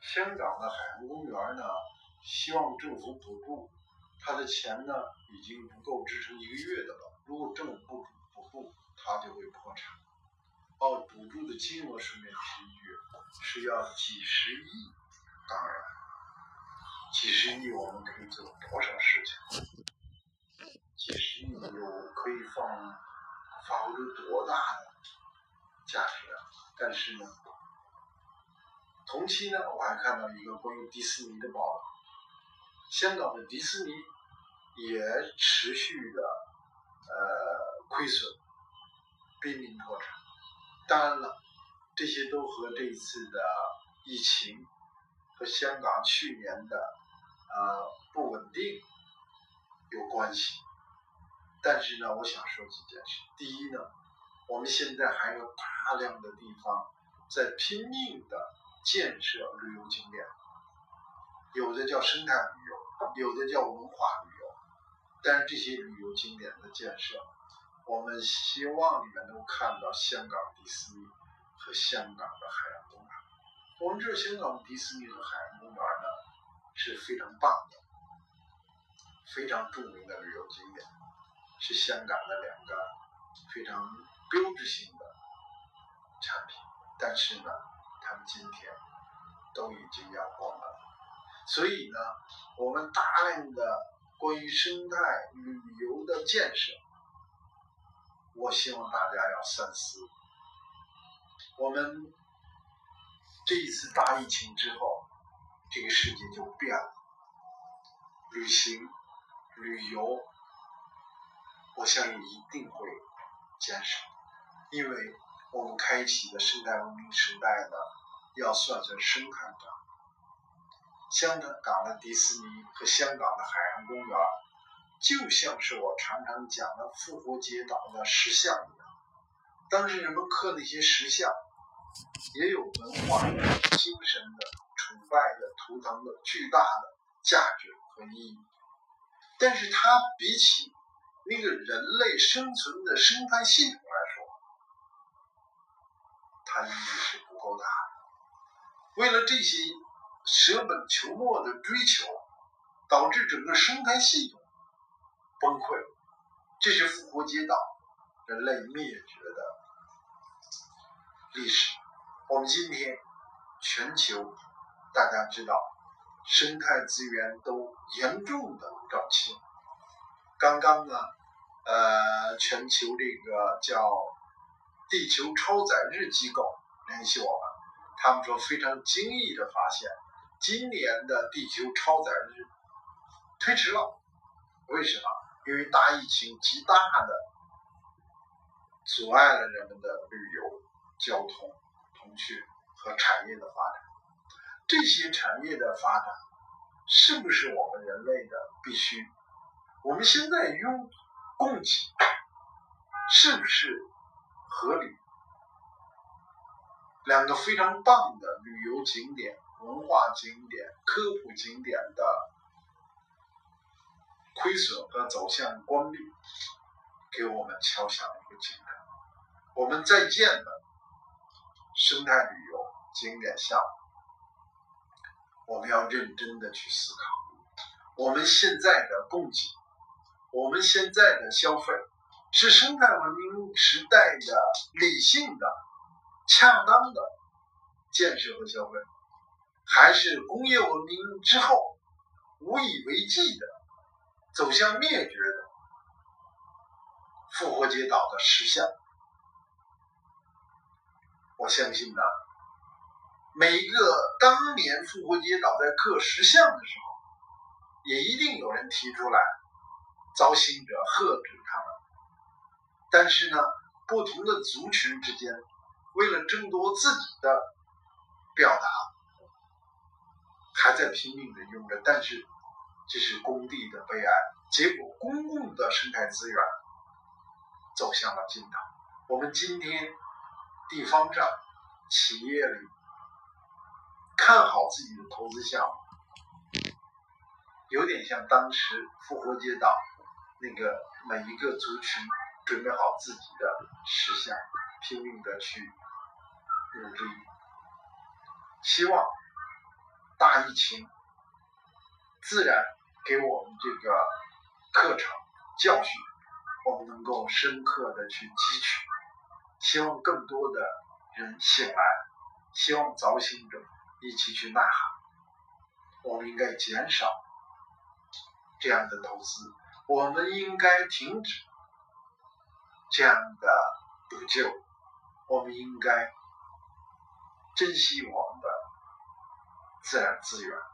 香港的海洋公园呢，希望政府补助，他的钱呢已经不够支撑一个月的了。如果政府不补助，他就会破产。哦，补助的金额顺便提一句，是要几十亿。当然，几十亿我们可以做多少事情？几十亿有可以放发挥出多大的价值啊！但是呢？同期呢，我还看到一个关于迪士尼的报道，香港的迪士尼也持续的呃亏损，濒临破产。当然了，这些都和这一次的疫情和香港去年的呃不稳定有关系。但是呢，我想说几件事。第一呢，我们现在还有大量的地方在拼命的。建设旅游景点，有的叫生态旅游，有的叫文化旅游。但是这些旅游景点的建设，我们希望你们能看到香港迪士尼和香港的海洋公园。我们知道香港迪士尼和海洋公园呢是非常棒的，非常著名的旅游景点，是香港的两个非常标志性的产品。但是呢。他们今天都已经要关门，所以呢，我们大量的关于生态旅游的建设，我希望大家要三思。我们这一次大疫情之后，这个世界就变了，旅行、旅游，我相信一定会减少，因为我们开启的生态文明时代呢。要算算生态账，香港的迪士尼和香港的海洋公园，就像是我常常讲的复活节岛的石像一样。当时人们刻那些石像，也有文化、精神的、崇拜的、图腾的巨大的价值和意义。但是它比起那个人类生存的生态系统来，意义是不够的。为了这些舍本求末的追求，导致整个生态系统崩溃。这是复活节岛人类灭绝的历史。我们今天全球大家知道，生态资源都严重的短缺。刚刚呢，呃，全球这个叫地球超载日机构联系我们。他们说非常惊异的发现，今年的地球超载日推迟了。为什么？因为大疫情极大的阻碍了人们的旅游、交通、通讯和产业的发展。这些产业的发展是不是我们人类的必须？我们现在用供给是不是合理？两个非常棒的旅游景点、文化景点、科普景点的亏损和走向关闭，给我们敲响了一个警钟。我们在建的生态旅游景点项目，我们要认真的去思考：我们现在的供给，我们现在的消费，是生态文明时代的理性的。恰当的建设和消费，还是工业文明之后无以为继的走向灭绝的复活节岛的石像？我相信呢，每一个当年复活节岛在刻石像的时候，也一定有人提出来，造星者喝止他们。但是呢，不同的族群之间。为了争夺自己的表达，还在拼命的用着，但是这是工地的悲哀。结果，公共的生态资源走向了尽头。我们今天地方上、企业里看好自己的投资项目，有点像当时复活节岛那个每一个族群准备好自己的石像，拼命的去。努力，希望大疫情，自然给我们这个课程教训，我们能够深刻的去汲取。希望更多的人醒来，希望早醒者一起去呐喊。我们应该减少这样的投资，我们应该停止这样的补救，我们应该珍惜我们的自然资源。